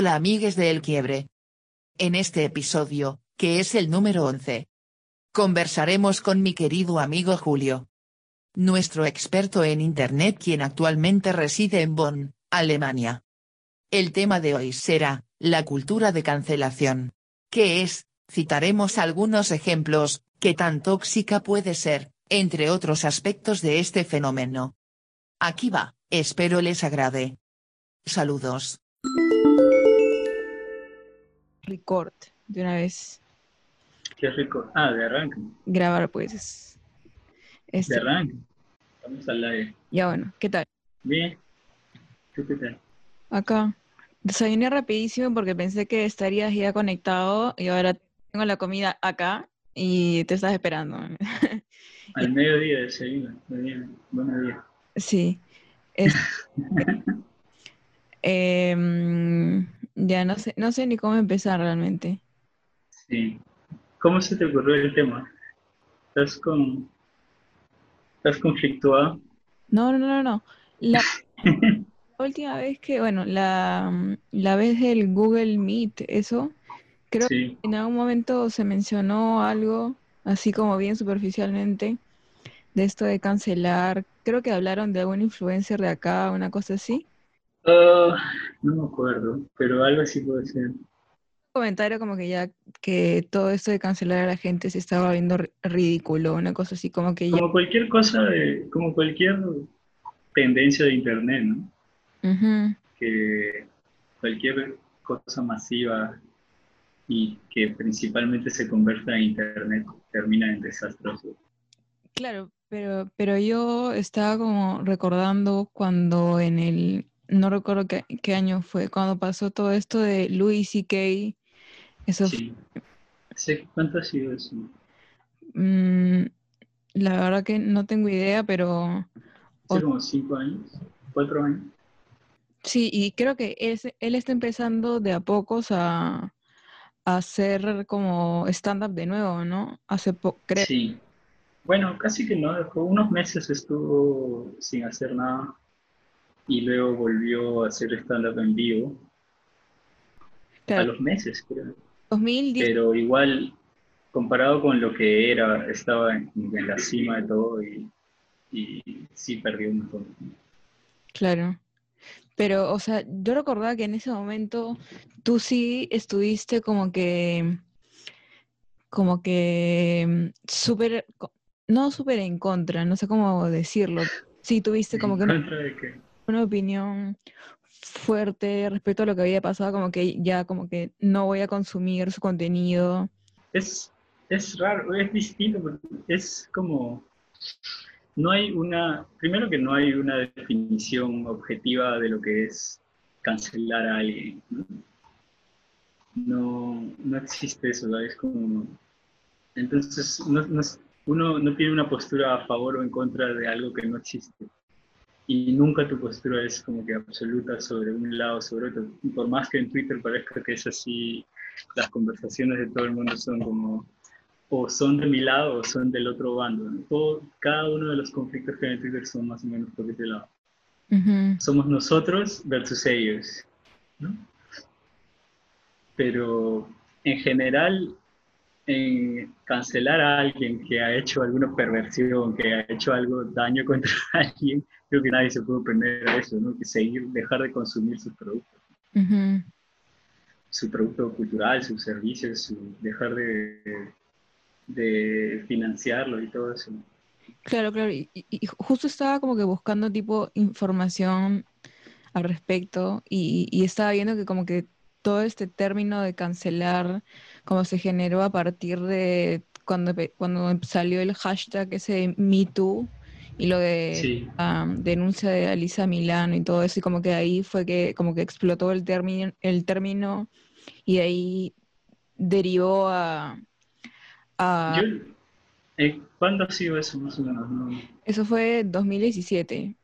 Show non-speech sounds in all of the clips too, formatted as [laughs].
Hola amigues de El Quiebre. En este episodio, que es el número 11, conversaremos con mi querido amigo Julio. Nuestro experto en Internet quien actualmente reside en Bonn, Alemania. El tema de hoy será, la cultura de cancelación. ¿Qué es? Citaremos algunos ejemplos, qué tan tóxica puede ser, entre otros aspectos de este fenómeno. Aquí va, espero les agrade. Saludos. Record, de una vez. ¿Qué rico? Ah, de arranque. Grabar, pues. Este, De arranque. Estamos al aire. ya bueno, ¿qué tal? Bien. ¿Tú qué tal? Acá. Desayuné rapidísimo porque pensé que estarías ya conectado y ahora tengo la comida acá y te estás esperando. [laughs] Al mediodía desayuno. Muy bien. Buenos días. Sí. Es- [laughs] Em, ya no sé, no sé ni cómo empezar realmente. Sí. ¿Cómo se te ocurrió el tema? ¿Estás con... ¿Estás conflictuado? No, no, no, no. La, la [laughs] última vez que, bueno, la, la vez del Google Meet, eso, creo Sí. En algún momento se mencionó algo, así como bien superficialmente, de esto de cancelar. Creo que hablaron de algún influencer de acá, una cosa así. No me acuerdo, pero algo así puede ser. Un comentario como que ya que todo esto de cancelar a la gente se estaba viendo ri- ridículo, una cosa así como que ya. Como cualquier cosa de... Como cualquier tendencia de internet, ¿no? Ujú, que cualquier cosa masiva y que principalmente se converta en internet termina en desastroso. Claro, pero, pero yo estaba como recordando cuando en el, no recuerdo qué, qué año fue, cuando pasó todo esto de Louis C.K., eso Sí. Sé cuánto ha sido eso. Mm, la verdad que no tengo idea, pero Hace como cinco años, cuatro años. sí, y creo que él, está empezando de a pocos a, a hacer como stand-up de nuevo, ¿no? Hace poco, creo. Sí. Bueno, casi que no, dejó unos meses estuvo sin hacer nada y luego volvió a hacer stand-up en vivo a los meses, creo. 2010, pero igual comparado con lo que era, estaba en, en la cima de todo y, y sí perdió un montón. claro. Pero, o sea, yo recordaba que en ese momento tú sí estuviste como que, como que mm, súper, no súper en contra, no sé cómo decirlo. Sí, tuviste como que ¿En contra de qué? Una opinión fuerte respecto a lo que había pasado, como que ya como que no voy a consumir su contenido. Es, es raro, es distinto, es como, no hay una, primero que no hay una definición objetiva de lo que es cancelar a alguien. No, no, existe eso, ¿sabes? Como, entonces no- no es- uno no tiene una postura a favor o en contra de algo que no existe. Y nunca tu postura es como que absoluta sobre un lado o sobre otro. Y por más que en Twitter parezca que es así, las conversaciones de todo el mundo son como o son de mi lado o son del otro bando. ¿no? Todo, cada uno de los conflictos que hay en Twitter son más o menos por ese lado. Ujú, Somos nosotros versus ellos. ¿no? Pero en general, en cancelar a alguien que ha hecho alguna perversión, que ha hecho algo daño contra [laughs] alguien, creo que nadie se puede oponer a eso, ¿no? Que seguir, dejar de consumir sus productos, su producto cultural, sus servicios, su- dejar de, de financiarlo y todo eso. Claro, claro. Y, justo estaba como que buscando tipo información al respecto y, y estaba viendo que como que todo este término de cancelar como se generó a partir de cuando, cuando salió el hashtag ese de MeToo y lo de Sí, la denuncia de Alisa Milano y todo eso, y como que ahí fue que como que explotó el término, el término y de ahí derivó a, a- yo, eh, ¿cuándo ha sido eso más o menos? No, eso fue 2017.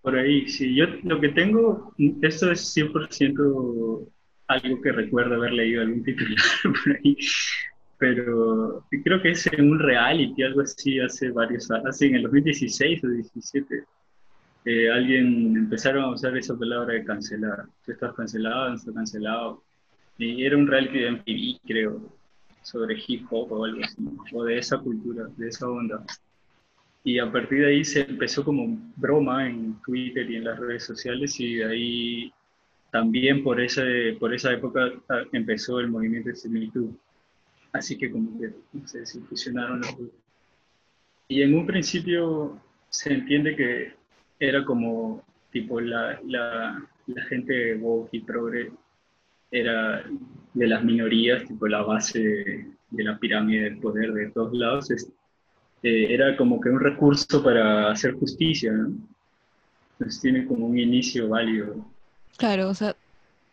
Por ahí, sí. Yo lo que tengo, esto es 100% algo que recuerdo haber leído algún titular [laughs] por ahí, pero creo que es en un reality, algo así, hace varios años, así en el 2016 o 17. eh, alguien empezaron a usar esa palabra de cancelar. Tú estás cancelado, no estás cancelado. Y era un reality de MTV, creo, sobre hip hop o algo así, o de esa cultura, de esa onda. Y a partir de ahí se empezó como broma en Twitter y en las redes sociales y de ahí también por, ese, por esa época ah, empezó el movimiento de Me Así que como que se fusionaron los dos. Y en un principio se entiende que era como tipo la, la, la gente woke y progre era de las minorías, tipo la base de, la pirámide del poder de todos lados, eh, era como que un recurso para hacer justicia, ¿no? Entonces tiene como un inicio válido. Claro, o sea,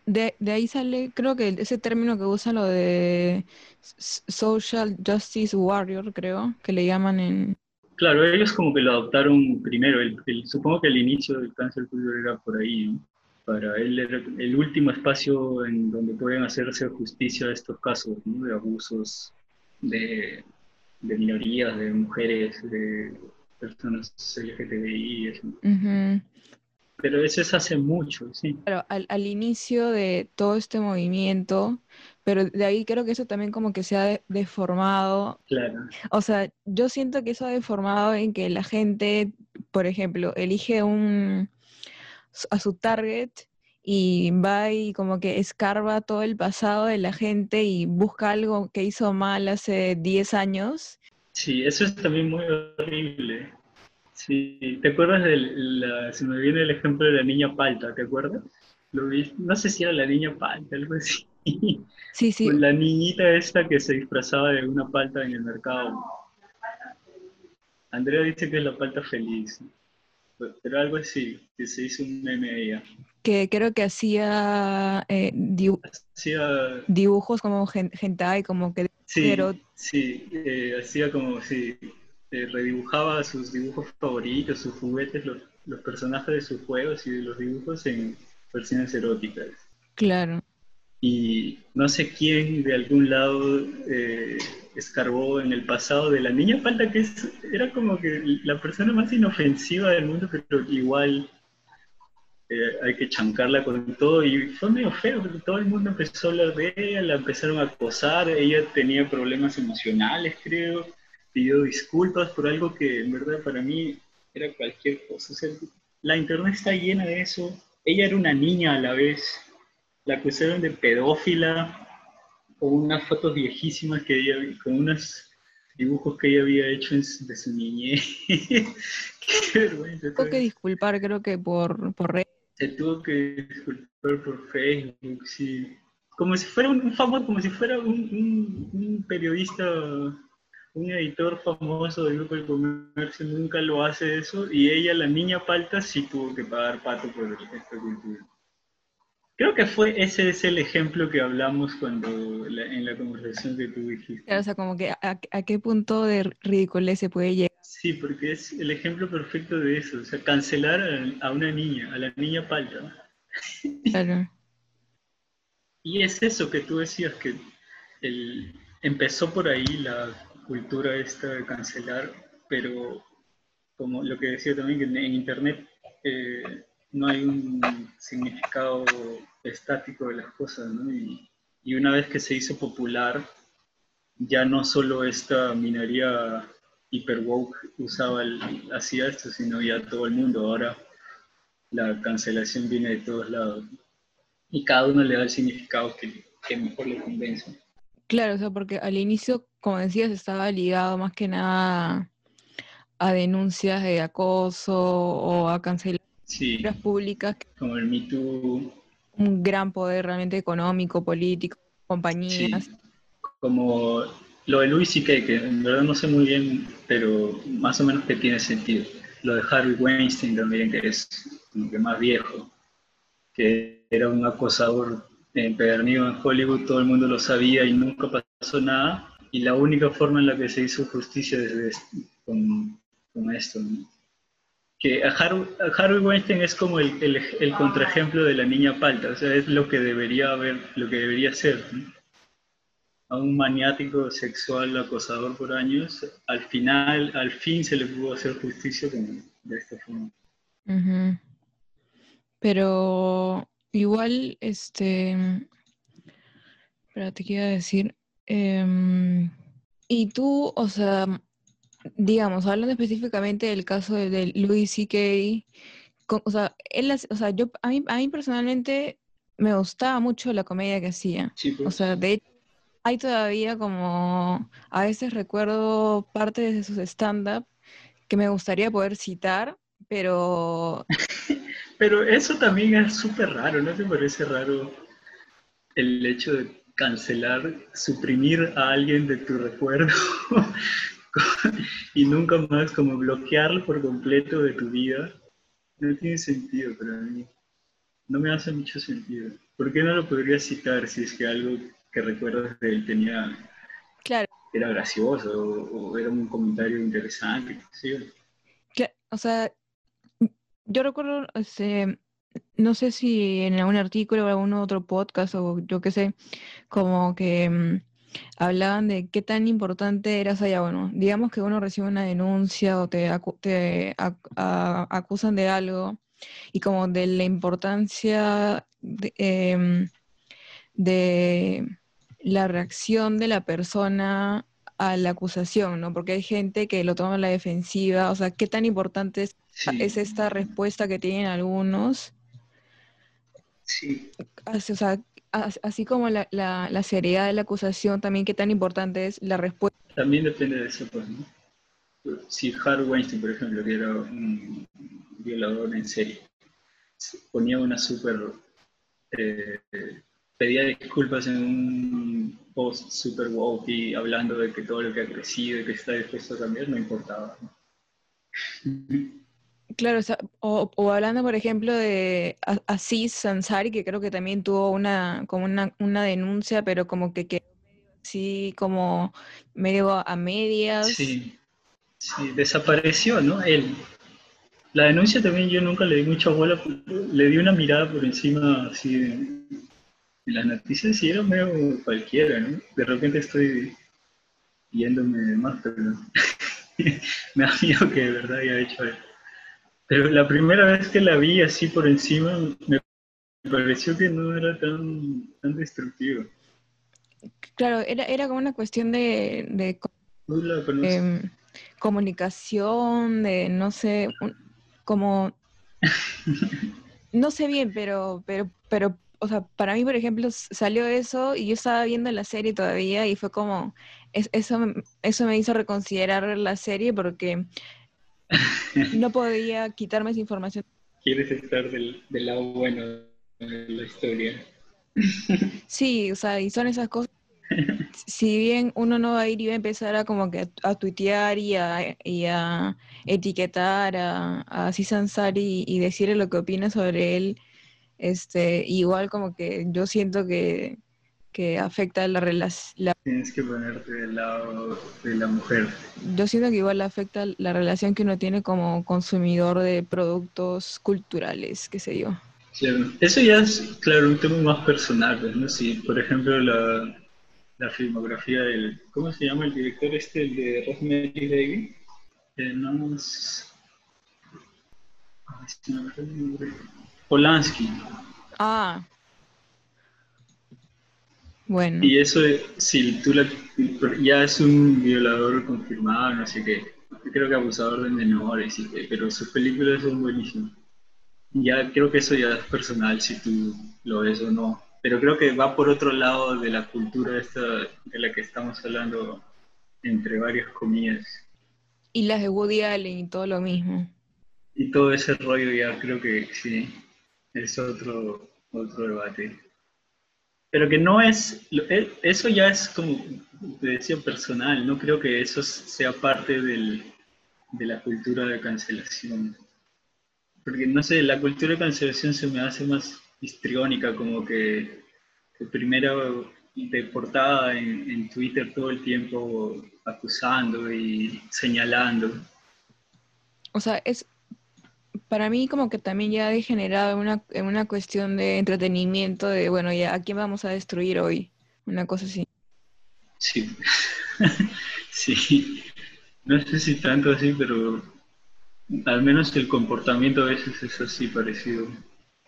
de, de, ahí sale, creo que ese término que usa lo de Social Justice Warrior, creo, que le llaman en... Claro, ellos como que lo adoptaron primero, el, supongo que el inicio del cáncer cultural era por ahí, ¿no? para él era el último espacio en donde pueden hacerse justicia a estos casos ¿no? de abusos de, de, minorías, de mujeres, de personas LGTBI. Eso. Pero eso es hace mucho, sí. Claro, al, al, inicio de todo este movimiento, pero de ahí creo que eso también como que se ha deformado. Claro. O sea, yo siento que eso ha deformado en que la gente, por ejemplo, elige un a su target y va y como que escarba todo el pasado de la gente y busca algo que hizo mal hace 10 años. Sí, eso es también muy horrible. Sí, ¿te acuerdas de la, se me viene el ejemplo de la niña palta, ¿te acuerdas? Lo vi, no sé si era la niña palta, algo así. Sí, sí. La niñita esta que se disfrazaba de una palta en el mercado. Andrea dice que es la palta feliz pero algo así, que se hizo un meme de ella. Que creo que hacía, eh, dibujos como hentai, como que... Sí, sí eh, hacía como, sí, eh, redibujaba sus dibujos favoritos, sus juguetes, los, los personajes de sus juegos y de los dibujos en versiones eróticas. Claro. Y no sé quién de algún lado eh, escarbó en el pasado de la niña falta que es, era como que la persona más inofensiva del mundo, pero igual eh, hay que chancarla con todo. Y fue medio feo, porque todo el mundo empezó a hablar de ella, la empezaron a acosar, ella tenía problemas emocionales, creo, pidió disculpas por algo que en verdad para mí era cualquier cosa. la internet está llena de eso. Ella era una niña a la vez. La acusaron de pedófila, con unas fotos viejísimas que ella, con unos dibujos que ella había hecho de su niñez. [laughs] Qué vergüenza. Tengo que disculpar, creo que por, por. Se tuvo que disculpar por Facebook, sí. Como si fuera un, famoso, como si fuera un, un, periodista, un editor famoso del grupo del comercio, nunca lo hace eso, y ella, la niña palta, sí tuvo que pagar pato por esta cultura. Creo que fue ese es el ejemplo que hablamos cuando en la conversación que tú dijiste. o sea, como que a, qué punto de ridiculez se puede llegar. Sí, porque es el ejemplo perfecto de eso, o sea, cancelar a, una niña, a la niña palta. Claro. [laughs] y es eso que tú decías, que el, empezó por ahí la cultura esta de cancelar, pero como lo que decía también, que en Internet... Eh, no hay un significado estático de las cosas, ¿no? Y, una vez que se hizo popular, ya no solo esta minería hiper woke usaba hacía esto, sino ya todo el mundo. Ahora la cancelación viene de todos lados. Y cada uno le da el significado que, que mejor le convence. Claro, o sea, porque al inicio, como decías, estaba ligado más que nada a denuncias de acoso o a cancelar sí. públicas. Como el Me Un gran poder realmente económico, político, compañías. Como lo de Louis C.K., que en verdad no sé muy bien, pero más o menos que tiene sentido. Lo de Harvey Weinstein también, que es como que más viejo, que era un acosador empedernido en Hollywood, todo el mundo lo sabía y nunca pasó nada. Y la única forma en la que se hizo justicia desde con, con esto, ¿no? que Harvey, Weinstein es como el, el, contraejemplo de la niña palta, o sea, es lo que debería haber, lo que debería ser. A un maniático sexual acosador por años, al final, al fin se le pudo hacer justicia de esta forma. Ujú. Pero igual, este, ¿qué iba a decir? Em, y tú, o sea, digamos, hablando específicamente del caso de, de Louis C.K., o sea, él, o sea, yo, a mí, a mí personalmente me gustaba mucho la comedia que hacía. Sí, O pues. sea, de hecho, hay todavía como, a veces recuerdo partes de sus stand-up que me gustaría poder citar, pero [laughs] Pero eso también es súper raro, ¿no te parece raro el hecho de cancelar, suprimir a alguien de tu recuerdo [laughs] y nunca más como bloquearlo por completo de tu vida? No tiene sentido para mí. No me hace mucho sentido. ¿Por qué no lo podría citar si es que algo que recuerdas de él tenía, claro, era gracioso o, o era un comentario interesante? cla- o sea, yo recuerdo, este, no sé si en algún artículo o algún otro podcast o yo qué sé, como que mm, hablaban de qué tan importante era, o sea, ya, bueno, digamos que uno recibe una denuncia o te, acu- te acusan de algo y como de la importancia de, em, de la reacción de la persona a la acusación, ¿no? Porque hay gente que lo toma a la defensiva, o sea, qué tan importante es, Sí, es esta respuesta que tienen algunos, sí, así, o sea, as- así como la, la- la seriedad de la acusación, también qué tan importante es la respuesta. también depende de eso, pues, ¿no? Si Harvey Weinstein, por ejemplo, que era un violador en serie, ponía una súper... eh, pedía disculpas en un post super woke y hablando de que todo lo que ha crecido y que está dispuesto a cambiar, no importaba. Claro, o, hablando, por ejemplo, de A- Aziz Ansari, que creo que también tuvo una, como una, una denuncia, pero como que quedó así como medio a medias. Sí, sí, desapareció, ¿no? Él. La denuncia también yo nunca le di mucha bola, le di una mirada por encima así en las noticias y era medio cualquiera, ¿no? De repente estoy yéndome de más, pero [laughs] me da miedo que de verdad haya hecho eso. Pero la primera vez que la vi así por encima, me pareció que no era tan, tan destructivo. Claro, era, era como una cuestión de, de em, comunicación, de no sé, un- como, [laughs] no sé bien, pero, pero, pero, o sea, para mí, por ejemplo, salió eso y yo estaba viendo la serie todavía y fue como, es- eso, me- eso me hizo reconsiderar la serie porque no podía quitarme esa información. [laughs] Quieres estar del, del lado bueno de la historia. [laughs] Sí, o sea, y son esas cosas. Si bien uno no va a ir y va a empezar a como que a, tuitear y a, y a etiquetar a, a Aziz Ansari y, decirle lo que opina sobre él, este, igual como que yo siento que, que afecta la relación, Tienes que ponerte del lado de la mujer. yo siento que igual afecta la relación que uno tiene como consumidor de productos culturales, qué sé yo. Claro. Eso ya es, claro, un tema más personal, pues, ¿no? Si, por ejemplo, la, la filmografía del, ¿cómo se llama el director este, el de Rosemary Baby? Eh, no es... Ay, Polanski. Ah. Bueno. Y eso, si tú la, ya es un violador confirmado, no sé qué, creo que abusador de menores, y pero sus películas son buenísimas. Ya creo que eso ya es personal si tú lo ves o no. Pero creo que va por otro lado de la cultura esta de la que estamos hablando, entre varias comillas. Y las de Woody Allen y todo lo mismo. Y todo ese rollo ya creo que sí, es otro, otro debate. Pero que no es, e- eso ya es como, te decía, personal, no creo que eso sea parte del, de la cultura de cancelación. Porque no sé, la cultura de cancelación se me hace más histriónica, como que, que primero de portada en, en Twitter todo el tiempo acusando y señalando. O sea, es para mí como que también ya ha degenerado en una, en una cuestión de entretenimiento, de bueno, ya, ¿a quién vamos a destruir hoy? Una cosa así. Sí, [laughs] sí, no sé si tanto así, pero Al menos el comportamiento a veces es así parecido.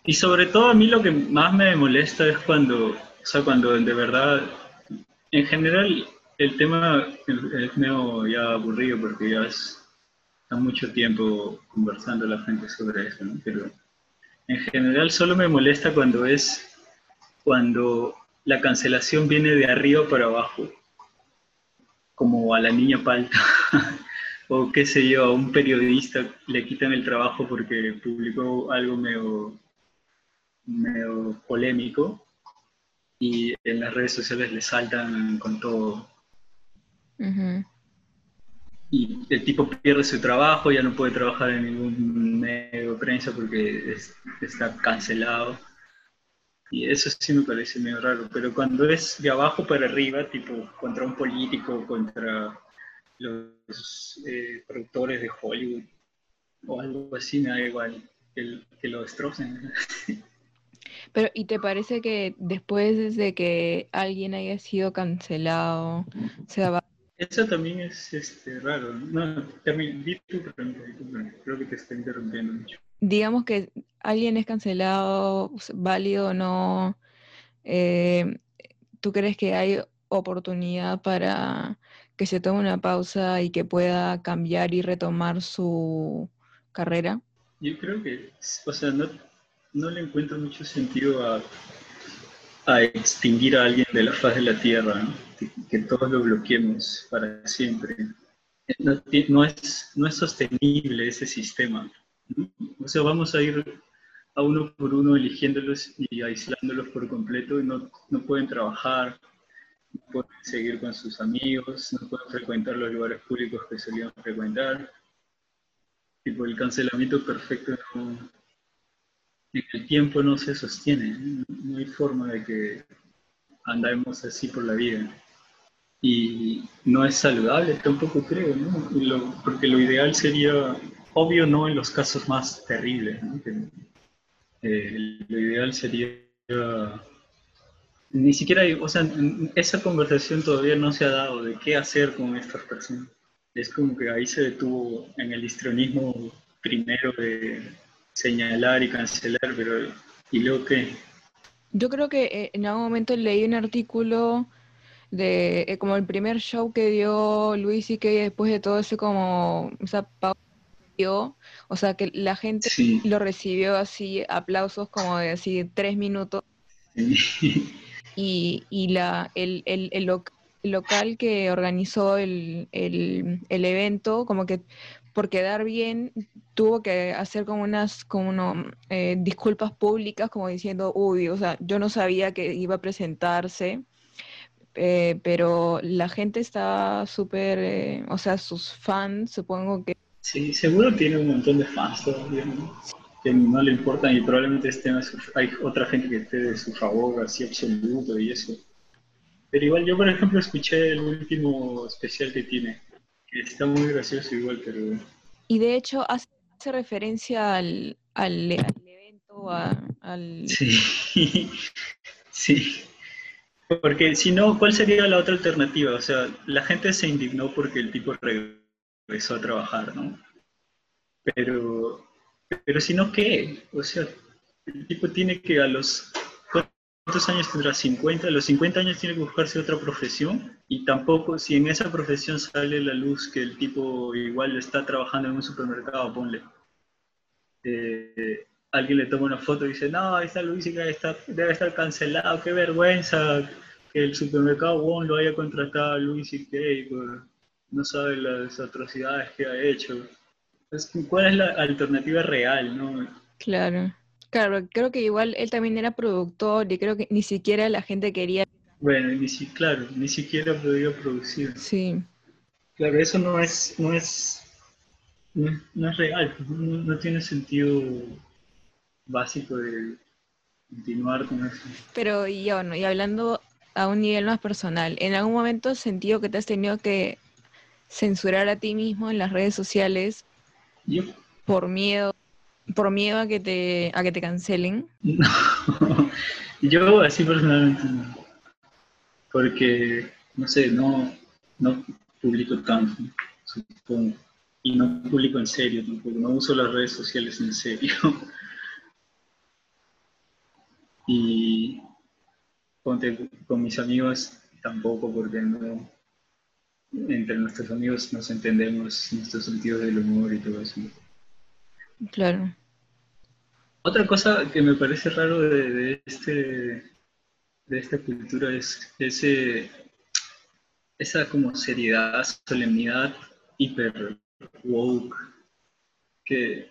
Y sobre todo a mí lo que más me molesta es cuando, o sea, cuando de verdad, en general el tema es medio ya aburrido porque ya es, está mucho tiempo conversando la gente sobre eso, ¿no? Pero en general solo me molesta cuando es, cuando la cancelación viene de arriba para abajo, como a la niña palta. [laughs] o qué sé yo, a un periodista le quitan el trabajo porque publicó algo medio, medio polémico y en las redes sociales le saltan con todo. Y el tipo pierde su trabajo, ya no puede trabajar en ningún medio prensa porque está cancelado. Y eso sí me parece medio raro, pero cuando es de abajo para arriba, tipo contra un político, contra los eh, productores de Hollywood o algo así, me da igual que, que lo destrocen. [laughs] Pero, ¿y te parece que después de que alguien haya sido cancelado, se va... Eso también es este, raro. No, también, creo que te está interrumpiendo mucho. Digamos que alguien es cancelado, válido o no, eh, ¿tú crees que hay oportunidad para que se tome una pausa y que pueda cambiar y retomar su carrera? Yo creo que, o sea, no, no le encuentro mucho sentido a, a, extinguir a alguien de la faz de la Tierra, que, todos lo bloqueemos para siempre. No, es, no es sostenible ese sistema. O sea, vamos a ir a uno por uno eligiéndolos y aislándolos por completo y no, no pueden trabajar, no pueden seguir con sus amigos, no pueden frecuentar los lugares públicos que solían frecuentar. Tipo, el cancelamiento perfecto no, en el tiempo no se sostiene, no hay forma de que andemos así por la vida. Y no es saludable, tampoco creo, ¿no? porque lo ideal sería, obvio no en los casos más terribles, ¿no? Eh, lo ideal sería ni siquiera, o sea, esa conversación todavía no se ha dado de qué hacer con estas personas. Es como que ahí se detuvo en el histrionismo primero de señalar y cancelar, pero ¿y luego qué? Yo creo que eh, en algún momento leí un artículo de eh, como el primer show que dio Luis y que después de todo ese como esa pausa o sea que la gente lo recibió así aplausos como de así tres minutos. Y, y la, el, el, el, local que organizó el, el, evento, como que por quedar bien, tuvo que hacer como unas como eh, disculpas públicas, como diciendo, uy, o sea, yo no sabía que iba a presentarse, eh, pero la gente está súper, eh, o sea, sus fans, supongo que... Sí, seguro tiene un montón de fans todavía, que no le importan y probablemente estén hay otra gente que esté de su favor así absoluto y eso. Pero igual yo, por ejemplo, escuché el último especial que tiene, está muy gracioso igual, pero... Y de hecho hace, referencia al, al, evento, al... Sí, [laughs] sí. Porque si no, ¿cuál sería la otra alternativa? O sea, la gente se indignó porque el tipo regresó a trabajar, ¿no? Pero pero si no, ¿qué? O sea, el tipo tiene que a los... ¿Cuántos años tendrá? ¿50? A los 50 años tiene que buscarse otra profesión y tampoco, si en esa profesión sale la luz que el tipo igual está trabajando en un supermercado, ponle. Eh, alguien le toma una foto y dice, no, esta Luis está, debe estar cancelado, qué vergüenza que el supermercado Wong lo haya contratado a Luis y que no sabe las atrocidades que ha hecho. ¿Cuál es la alternativa real, no? Claro. Claro, creo que igual él también era productor y creo que ni siquiera la gente quería. Bueno, ni si, claro, ni siquiera podía producir. Sí. Claro, eso no es, no es, no, es real, no, tiene sentido básico de continuar con eso. Pero y, bueno, y hablando a un nivel más personal, ¿en algún momento has sentido que te has tenido que censurar a ti mismo en las redes sociales por miedo, por miedo a que te, a que te cancelen. [laughs] Yo así personalmente no. Porque, no sé, no, no publico tanto, supongo. y no publico en serio tampoco, no uso las redes sociales en serio. [laughs] y con mis amigos tampoco, porque no, entre nuestros amigos nos entendemos nuestros sentidos del humor y todo eso. Claro. Otra cosa que me parece raro de, este de esta cultura es ese esa como seriedad, solemnidad hiper woke que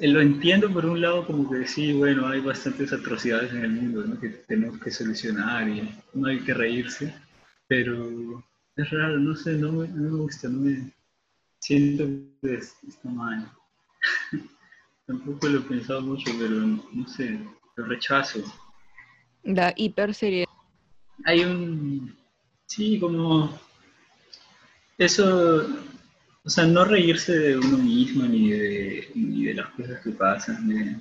lo entiendo por un lado como que sí, bueno, hay bastantes atrocidades en el mundo que tenemos que solucionar y no hay que reírse, pero es raro, no sé, no me, gusta, no me siento que está mal. [laughs] Tampoco lo he pensado mucho, pero no sé, lo rechazo. La hiper serie. Hay un, sí, como eso, o sea, no reírse de uno mismo ni de, ni de las cosas que pasan, de,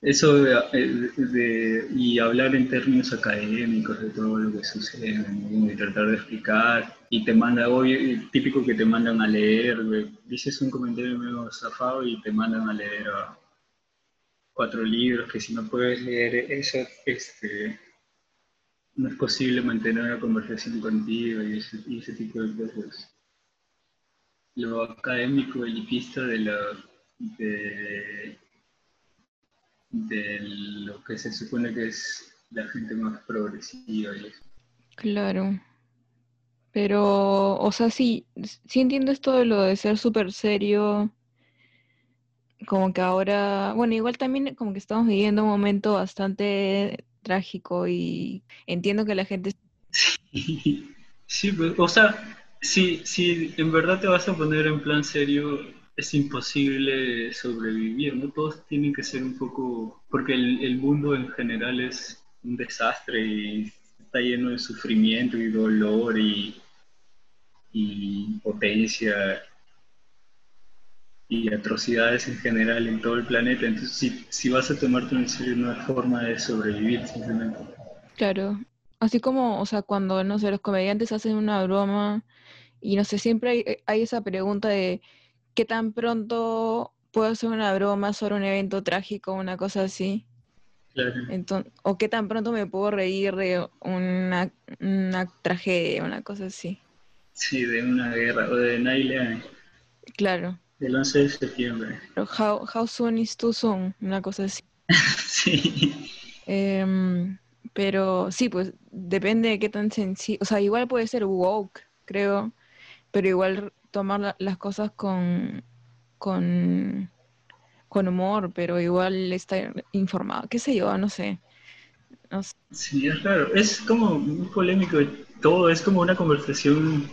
eso de, y hablar en términos académicos de todo lo que sucede y tratar de explicar y te manda, hoy típico que te mandan a leer, dices un comentario medio zafado y te mandan a leer cuatro libros que si no puedes leer eso, este, no es posible mantener una conversación contigo y ese, y ese tipo de cosas. Lo académico elitista de la... De, de lo que se supone que es la gente más progresiva y eso. Claro. Pero, o sea, sí, sí entiendo esto de lo de ser súper serio. Como que ahora, bueno, igual también como que estamos viviendo un momento bastante trágico y entiendo que la gente... Sí, [laughs] sí pues, o sea, si, si en verdad te vas a poner en plan serio, es imposible sobrevivir, ¿no? Todos tienen que ser un poco, porque el, mundo en general es un desastre y está lleno de sufrimiento y dolor y, y potencia y atrocidades en general en todo el planeta. Entonces, si, si vas a tomarte en serio, una forma de sobrevivir simplemente. Claro. Así como, o sea, cuando, no sé, los comediantes hacen una broma y no sé, siempre hay, hay esa pregunta de qué tan pronto puedo hacer una broma sobre un evento trágico, una cosa así. Claro. Entonces, o qué tan pronto me puedo reír de una, tragedia, una cosa así. Sí, de una guerra o de Naile. Claro. Del 11 de septiembre. Pero how, how soon is too soon, una cosa así. [laughs] sí. Em, pero sí, pues depende de qué tan sencillo. O sea, igual puede ser woke, creo, pero igual tomar las cosas con, con, con humor, pero igual estar informado, qué sé yo, no sé. Sí, es raro. Es como muy polémico todo, es como una conversación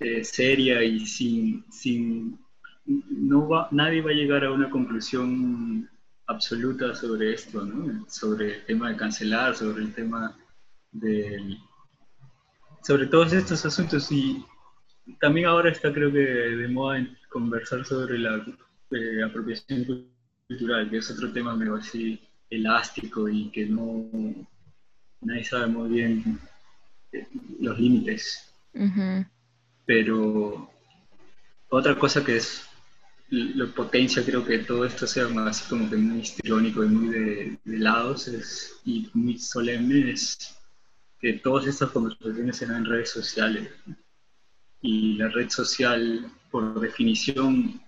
eh, seria y sin, sin no va, nadie va a llegar a una conclusión absoluta sobre esto, ¿no? Sobre el tema de cancelar, sobre el tema del sobre todos estos asuntos y también ahora está creo que de moda en conversar sobre la eh, apropiación cultural, que es otro tema medio así elástico y que no nadie sabe muy bien eh, los límites. Pero otra cosa que es lo potencia creo que todo esto sea más como que muy histriónico y muy de, de lados es, y muy solemne es que todas estas conversaciones se en redes sociales y la red social, por definición,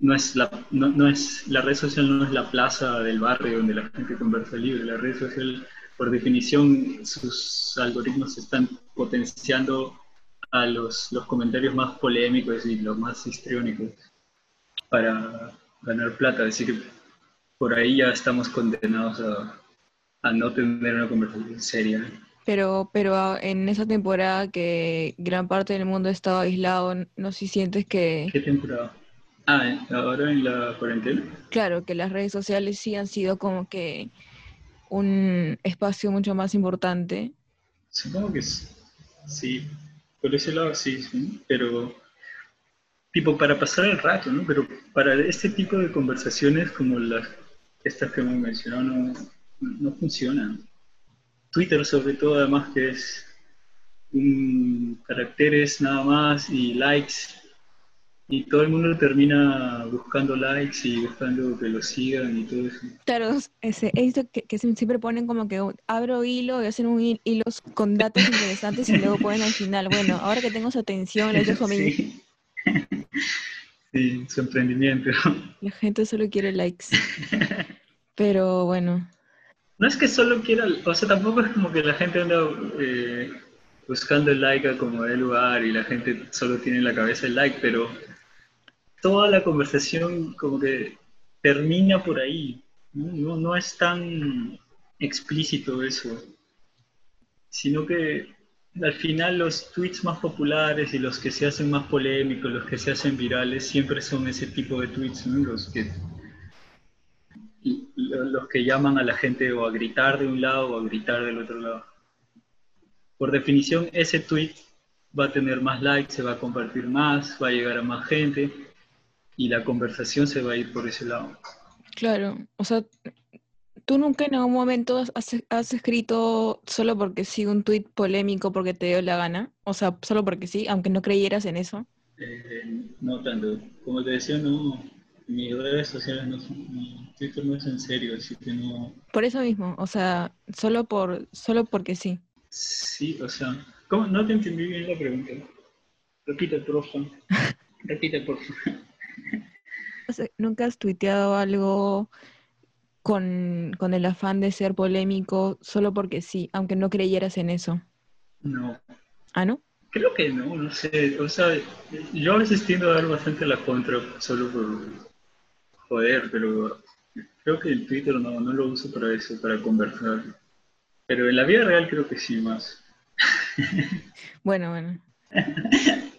no es la, no, es, la red social no es la plaza del barrio donde la gente conversa libre. La red social, por definición, sus algoritmos están potenciando a los, los comentarios más polémicos y los más histriónicos para ganar plata. Es decir, por ahí ya estamos condenados a, a no tener una conversación seria. Pero, pero en esa temporada que gran parte del mundo estaba aislado, ¿no si sientes que... ¿Qué temporada? Ah, ahora en la cuarentena. Claro, que las redes sociales sí han sido como que un espacio mucho más importante. Supongo que sí. Por ese lado sí, pero tipo para pasar el rato, ¿no? Pero para este tipo de conversaciones como las estas que hemos mencionado no, no funcionan. Twitter sobre todo, además que es un caracteres nada más y likes y todo el mundo termina buscando likes y buscando que lo sigan y todo eso. Claro, ese, he visto que, que siempre ponen como que abro hilo y hacen un hilo hilos con datos interesantes y luego ponen al final, bueno, ahora que tengo su atención, les dejo mi... [laughs] Sí. [laughs] sí, su emprendimiento. La gente solo quiere likes. Pero bueno. No es que solo quiera, o sea, tampoco es como que la gente anda eh, buscando el like a como de lugar y la gente solo tiene en la cabeza el like, pero toda la conversación como que termina por ahí. No, no, es tan explícito eso, sino que al final los tweets más populares y los que se hacen más polémicos, los que se hacen virales, siempre son ese tipo de tweets, los que los que llaman a la gente o a gritar de un lado o a gritar del otro lado. Por definición, ese tweet va a tener más likes, se va a compartir más, va a llegar a más gente y la conversación se va a ir por ese lado. Claro, o sea, ¿tú nunca en algún momento has, escrito solo porque sí un tweet polémico porque te dio la gana? O sea, solo porque sí, aunque no creyeras en eso. Eh, no tanto. Como te decía, no, mis redes sociales no son, Twitter no es en serio, así que no. Por eso mismo, o sea, solo por, solo porque sí. Sí, o sea, ¿cómo? no te entendí bien la pregunta. Repite, por favor. [laughs] Repite, por favor. ¿Nunca has tuiteado algo con, con, el afán de ser polémico solo porque sí, aunque no creyeras en eso? No. ¿Ah, no? Creo que no, no sé. O sea, yo a veces tiendo a dar bastante la contra solo por joder, pero creo que el Twitter no, no lo uso para eso, para conversar. Pero en la vida real creo que sí más. [laughs] Bueno, bueno.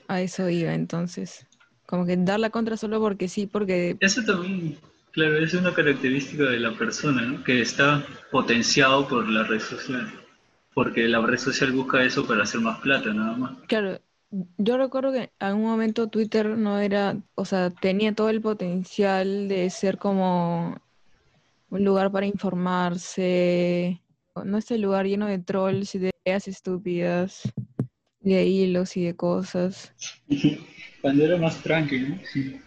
A eso iba entonces. Como que dar la contra solo porque sí, porque... Eso también, claro, es una característica de la persona, ¿no? Que está potenciado por la red social. Porque la red social busca eso para hacer más plata, nada más. Claro, yo recuerdo que en algún momento Twitter no era, o sea, tenía todo el potencial de ser como un lugar para informarse, no es el lugar lleno de trolls y de ideas estúpidas, de hilos y de cosas. [laughs] Cuando era más tranquilo.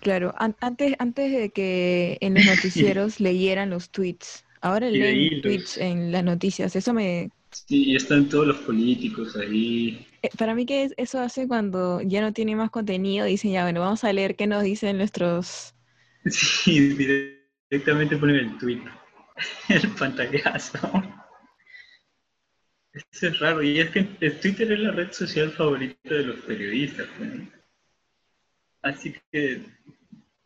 Claro, antes, antes de que en los [laughs] noticieros leyeran los tweets. Ahora leen tweets en las noticias. Eso me... Sí, y están todos los políticos ahí. Eh, para mí que eso hace cuando ya no tiene más contenido, dicen ya, bueno, vamos a leer qué nos dicen nuestros... [laughs] Sí, directamente ponen el tweet, [laughs] el pantallazo. Eso es raro, y es que Twitter es la red social favorita de los periodistas. Así que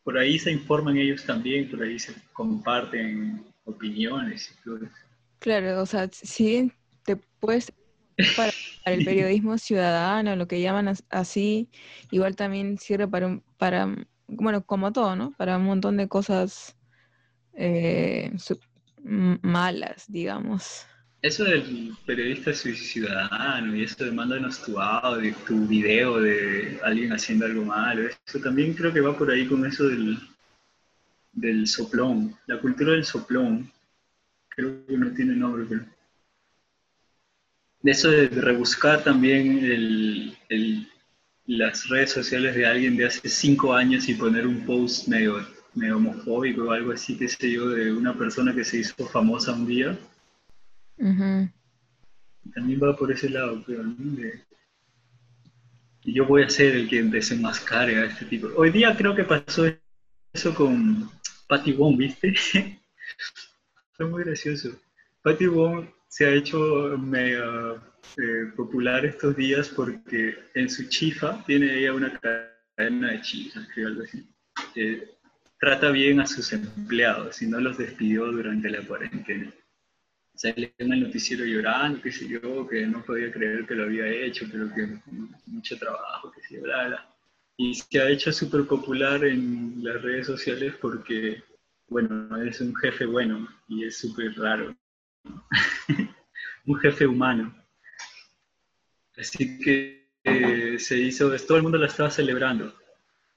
por ahí se informan ellos también, por ahí se comparten opiniones y todo eso. Claro, o sea, si te puedes para, el periodismo ciudadano, lo que llaman así, igual también sirve para, para bueno, como todo, ¿no? Para un montón de cosas eh, malas, digamos. Eso del periodista ciudadano y eso de mándanos tu audio, tu video de alguien haciendo algo malo, eso también creo que va por ahí con eso del, del soplón, la cultura del soplón. Creo que no tiene nombre, pero... De eso de rebuscar también el, las redes sociales de alguien de hace cinco años y poner un post medio, medio homofóbico o algo así, qué sé yo, de una persona que se hizo famosa un día también va por ese lado, pero y yo voy a ser el que desenmascare a este tipo. Hoy día creo que pasó eso con Patty Wong, ¿viste? [laughs] Fue muy gracioso. Patty Wong se ha hecho mega eh, popular estos días porque en su chifa tiene ella una cadena de chifas, creo algo así. trata bien a sus empleados y no los despidió durante la cuarentena sale en el noticiero llorando, sé yo, que no podía creer que lo había hecho, pero que mucho trabajo, qué sé yo, bla, bla. Y se ha hecho súper popular en las redes sociales porque, bueno, es un jefe bueno y es súper raro. [laughs] un jefe humano. Así que eh, se hizo, todo el mundo la estaba celebrando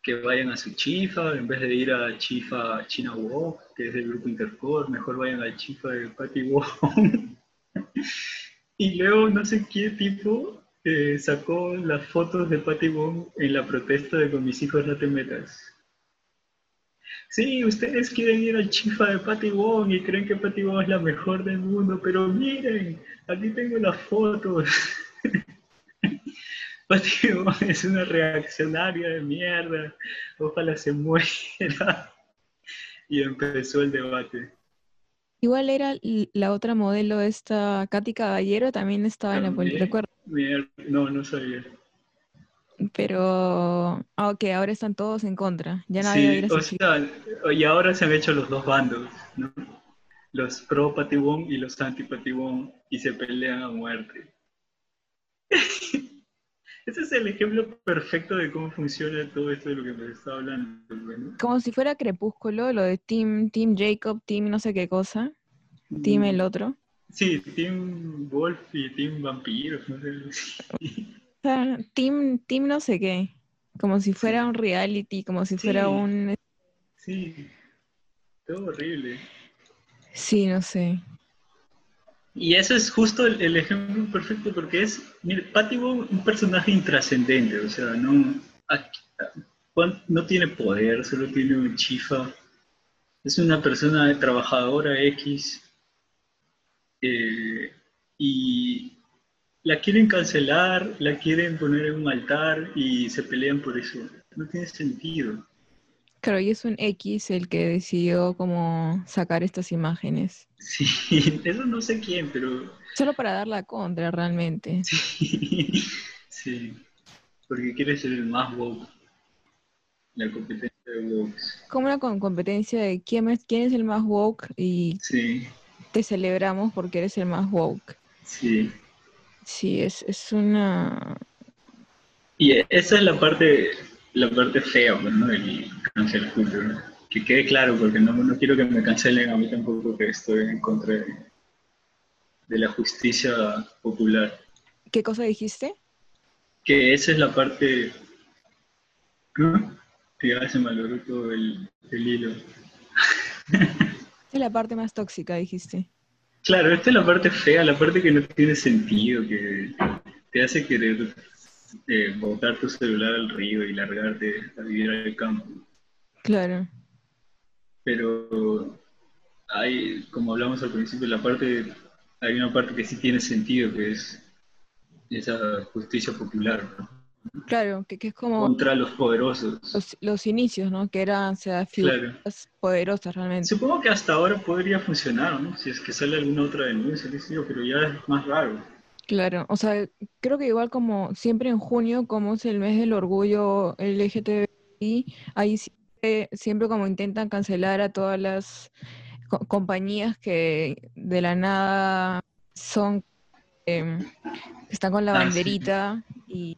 que vayan a su chifa, en vez de ir a chifa China Walk, que es del grupo Intercore, mejor vayan al chifa de Patty Wong. [laughs] y luego no sé qué tipo eh, sacó las fotos de Patty Wong en la protesta de con mis hijos no te metas. Sí, ustedes quieren ir al chifa de Patty Wong y creen que Patty Wong es la mejor del mundo, pero miren, aquí tengo las fotos. [laughs] Patty Wong es una reaccionaria de mierda, ojalá se muera. Y empezó el debate. Igual era la otra modelo, esta Katy Caballero, también estaba en la política, recuerdo. Mier- No, no sabía. Pero, ah, ok, ahora están todos en contra. Ya nadie va a ir Sí, a o ese chifa. sea, y ahora se han hecho los dos bandos, ¿no? Los pro Patibón y los anti Patibón y se pelean a muerte. [laughs] Ese es el ejemplo perfecto de cómo funciona todo esto de lo que me estaba hablando. ¿no? Como si fuera Crepúsculo, lo de Team, Team Jacob, Team no sé qué cosa, Team el otro. Sí, Team Wolf y Team Vampiros, no sé. [laughs] Team, Team no sé qué. Como si fuera un reality, como si fuera un... Sí, todo horrible. Sí, no sé. Y eso es justo el, el ejemplo perfecto porque es, mire, Patty Wong, un personaje intrascendente, o sea, no, aquí- no tiene poder, solo tiene un chifa, es una persona trabajadora X eh, y la quieren cancelar, la quieren poner en un altar y se pelean por eso. No tiene sentido. Claro, y es un X el que decidió como sacar estas imágenes. Sí, [laughs] eso no sé quién, pero Solo para dar la contra, realmente. [laughs] Sí, sí, porque quiere ser el más woke. La competencia de woke. Como una competencia de quién es, quién es el más woke y Sí, te celebramos porque eres el más woke. sí. Sí, es, es una... Y esa es la parte, la parte fea, pues, ¿no? Del cancel culture. Que quede claro, porque no, no quiero que me cancelen a mí tampoco, que estoy en contra de, de la justicia popular. ¿Qué cosa dijiste? Que esa es la parte... ¿no? Que ya se malogró todo el, el hilo. Es la parte más tóxica, dijiste. Claro, esta es la parte fea, la parte que no tiene sentido, que te hace querer eh, botar tu celular al río y largarte a vivir al campo. Claro. Pero hay, como hablamos al principio, la parte, hay una parte que sí tiene sentido, que es esa justicia popular, ¿no? Claro, que, que es como contra los poderosos. los, los inicios, ¿no? Que eran, o sea, Claro. poderosas realmente. Supongo que hasta ahora podría funcionar, ¿no? Si es que sale alguna otra denuncia, pero ya es más raro. Claro, o sea, creo que igual como siempre en junio, como es el mes del orgullo LGTBI, ahí siempre, siempre como intentan cancelar a todas las co- compañías que de la nada son, em, están con la Ah, sí. banderita y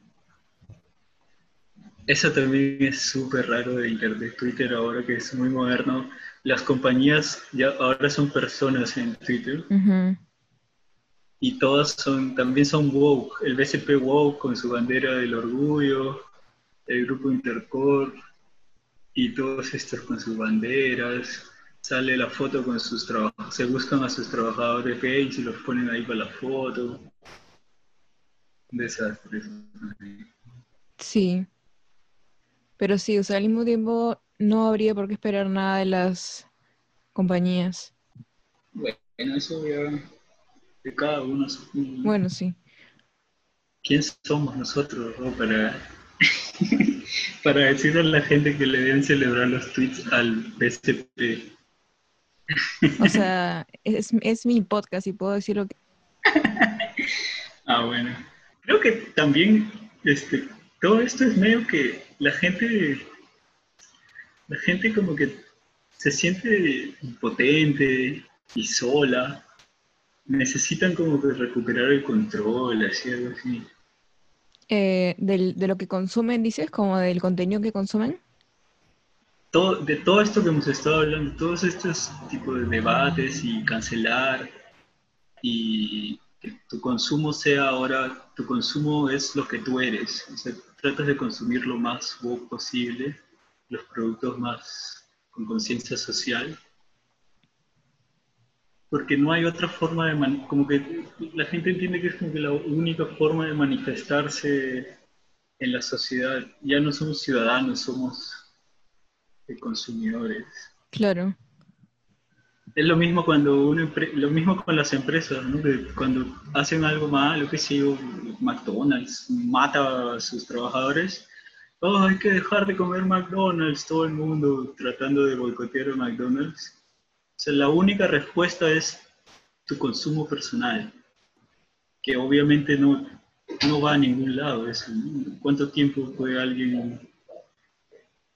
Eso también es súper raro de Internet, Twitter ahora que es muy moderno. Las compañías ya ahora son personas en Twitter y todas son, también son woke. El BCP woke con su bandera del orgullo, el grupo Intercorp y todos estos con sus banderas. Sale la foto con sus trabajadores, se buscan a sus trabajadores gays y los ponen ahí para la foto. Desastre. sí. Pero sí, o sea, al mismo tiempo no habría por qué esperar nada de las compañías. Bueno, eso ya de cada uno. Bueno, sí. ¿Quién somos nosotros no? para, [laughs] para decirle a la gente que le deben celebrar los tweets al BCP? O sea, [laughs] es, es mi podcast y puedo decir lo que... Ah, bueno. Creo que también este, todo esto es medio que la gente, la gente como que se siente impotente y sola. Necesitan como que recuperar el control, así algo así. eh, del- de lo que consumen, dices, como del contenido que consumen. todo, de todo esto que hemos estado hablando, todos estos tipos de debates y cancelar y que tu consumo sea ahora, tu consumo es lo que tú eres. O sea, tratas de consumir lo más woke posible, los productos más con conciencia social. porque no hay otra forma de, como que la gente entiende que es como que la única forma de manifestarse en la sociedad. Ya no somos ciudadanos, somos consumidores. Claro. Es lo mismo cuando uno lo mismo con las empresas, ¿no? cuando hacen algo malo, que sé McDonald's mata a sus trabajadores, oh, hay que dejar de comer McDonald's, todo el mundo tratando de boicotear a McDonald's. O sea, la única respuesta es tu consumo personal, que obviamente no, no va a ningún lado. Eso, ¿Cuánto tiempo puede alguien,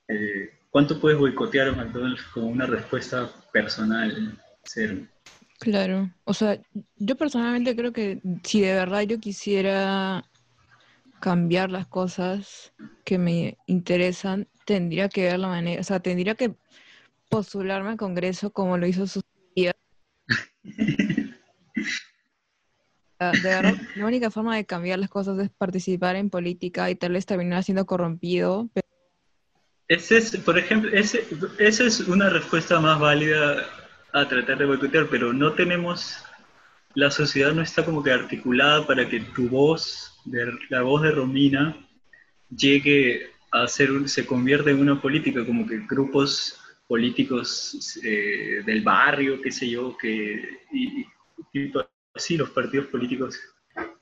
eh, cuánto puedes boicotear a McDonald's con una respuesta personal? Cero. Claro, o sea, yo personalmente creo que si de verdad yo quisiera cambiar las cosas que me interesan, tendría que ver la manera, o sea, tendría que postularme al Congreso como lo hizo su tía. [laughs] Ah, de verdad, la única forma de cambiar las cosas es participar en política y tal vez terminar siendo corrompido. Ese es, por ejemplo, ese, esa es una respuesta más válida a tratar de boicotear, pero no tenemos, la sociedad no está como que articulada para que tu voz, de, la voz de Romina, llegue a ser, se convierta en una política, como que grupos políticos eh, del barrio, qué sé yo, que y, así los partidos políticos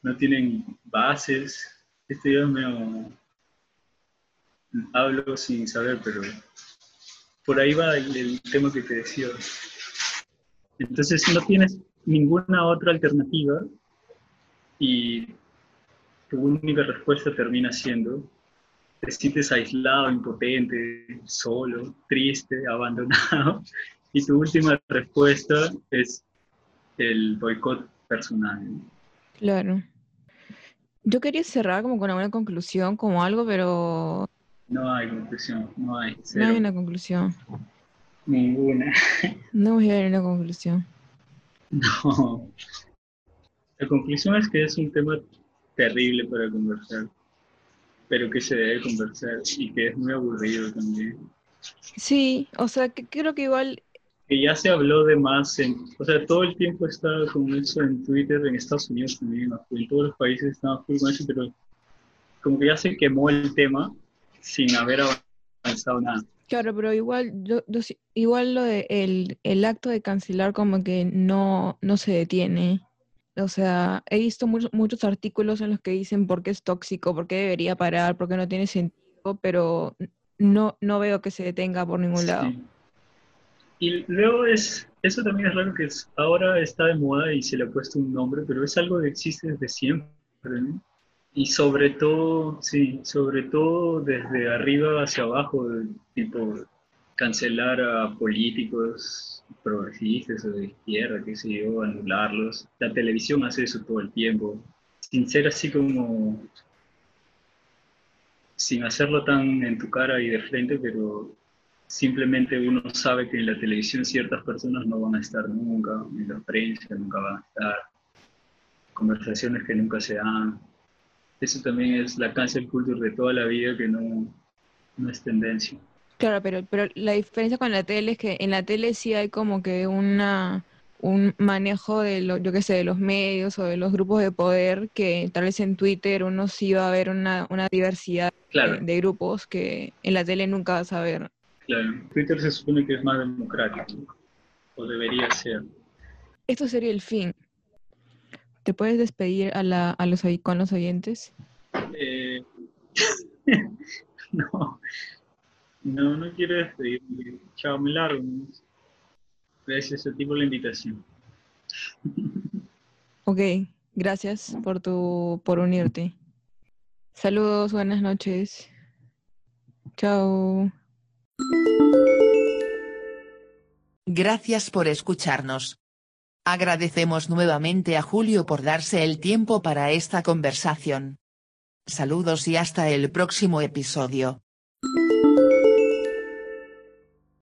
no tienen bases. Este ya me hablo sin saber, pero por ahí va el, tema que te decía. Entonces no tienes ninguna otra alternativa y tu única respuesta termina siendo te sientes aislado, impotente, solo, triste, [laughs] abandonado, y tu última respuesta es el boicot personal. Claro. Yo quería cerrar como con alguna conclusión, como algo, pero... No hay conclusión, no hay. No hay una conclusión. Ninguna. No voy a dar una conclusión. No. La conclusión es que es un tema terrible para conversar pero que se debe conversar y que es muy aburrido también. Sí, o sea, que creo que igual... Que ya se habló de más, en, o sea, todo el tiempo está con eso en Twitter, en Estados Unidos también, en todos los países estaba full con eso, pero como que ya se quemó el tema sin haber avanzado nada. Claro, pero igual, yo, igual lo de el, el acto de cancelar como que no, no se detiene. O sea, he visto muchos, muchos artículos en los que dicen por qué es tóxico, por qué debería parar, por qué no tiene sentido, pero no, no veo que se detenga por ningún lado. Y luego es, eso también es raro que ahora está de moda y se le ha puesto un nombre, pero es algo que existe desde siempre. Y sobre todo, sí, sobre todo desde arriba hacia abajo, tipo cancelar a políticos progresistas o de izquierda, qué sé yo, anularlos. La televisión hace eso todo el tiempo, sin ser así como, sin hacerlo tan en tu cara y de frente, pero simplemente uno sabe que en la televisión ciertas personas no van a estar nunca, en la prensa nunca van a estar, conversaciones que nunca se dan. Eso también es la cancel culture de toda la vida que no, no es tendencia. Claro, pero, pero la diferencia con la tele es que en la tele sí hay como que una un manejo de lo, yo qué sé, de los medios o de los grupos de poder que tal vez en Twitter uno sí va a ver una, una diversidad de, grupos que en la tele nunca vas a ver. Claro, Twitter se supone que es más democrático, o debería ser. Esto sería el fin. ¿Te puedes despedir a, la, a los, con los oyentes? Eh, [laughs] no, no, no quiero despedirme. Chao, me largo. Gracias a ti por la invitación. [laughs] Ok, gracias por tu por unirte. Saludos, buenas noches. Chao. Gracias por escucharnos. Agradecemos nuevamente a Julio por darse el tiempo para esta conversación. Saludos y hasta el próximo episodio.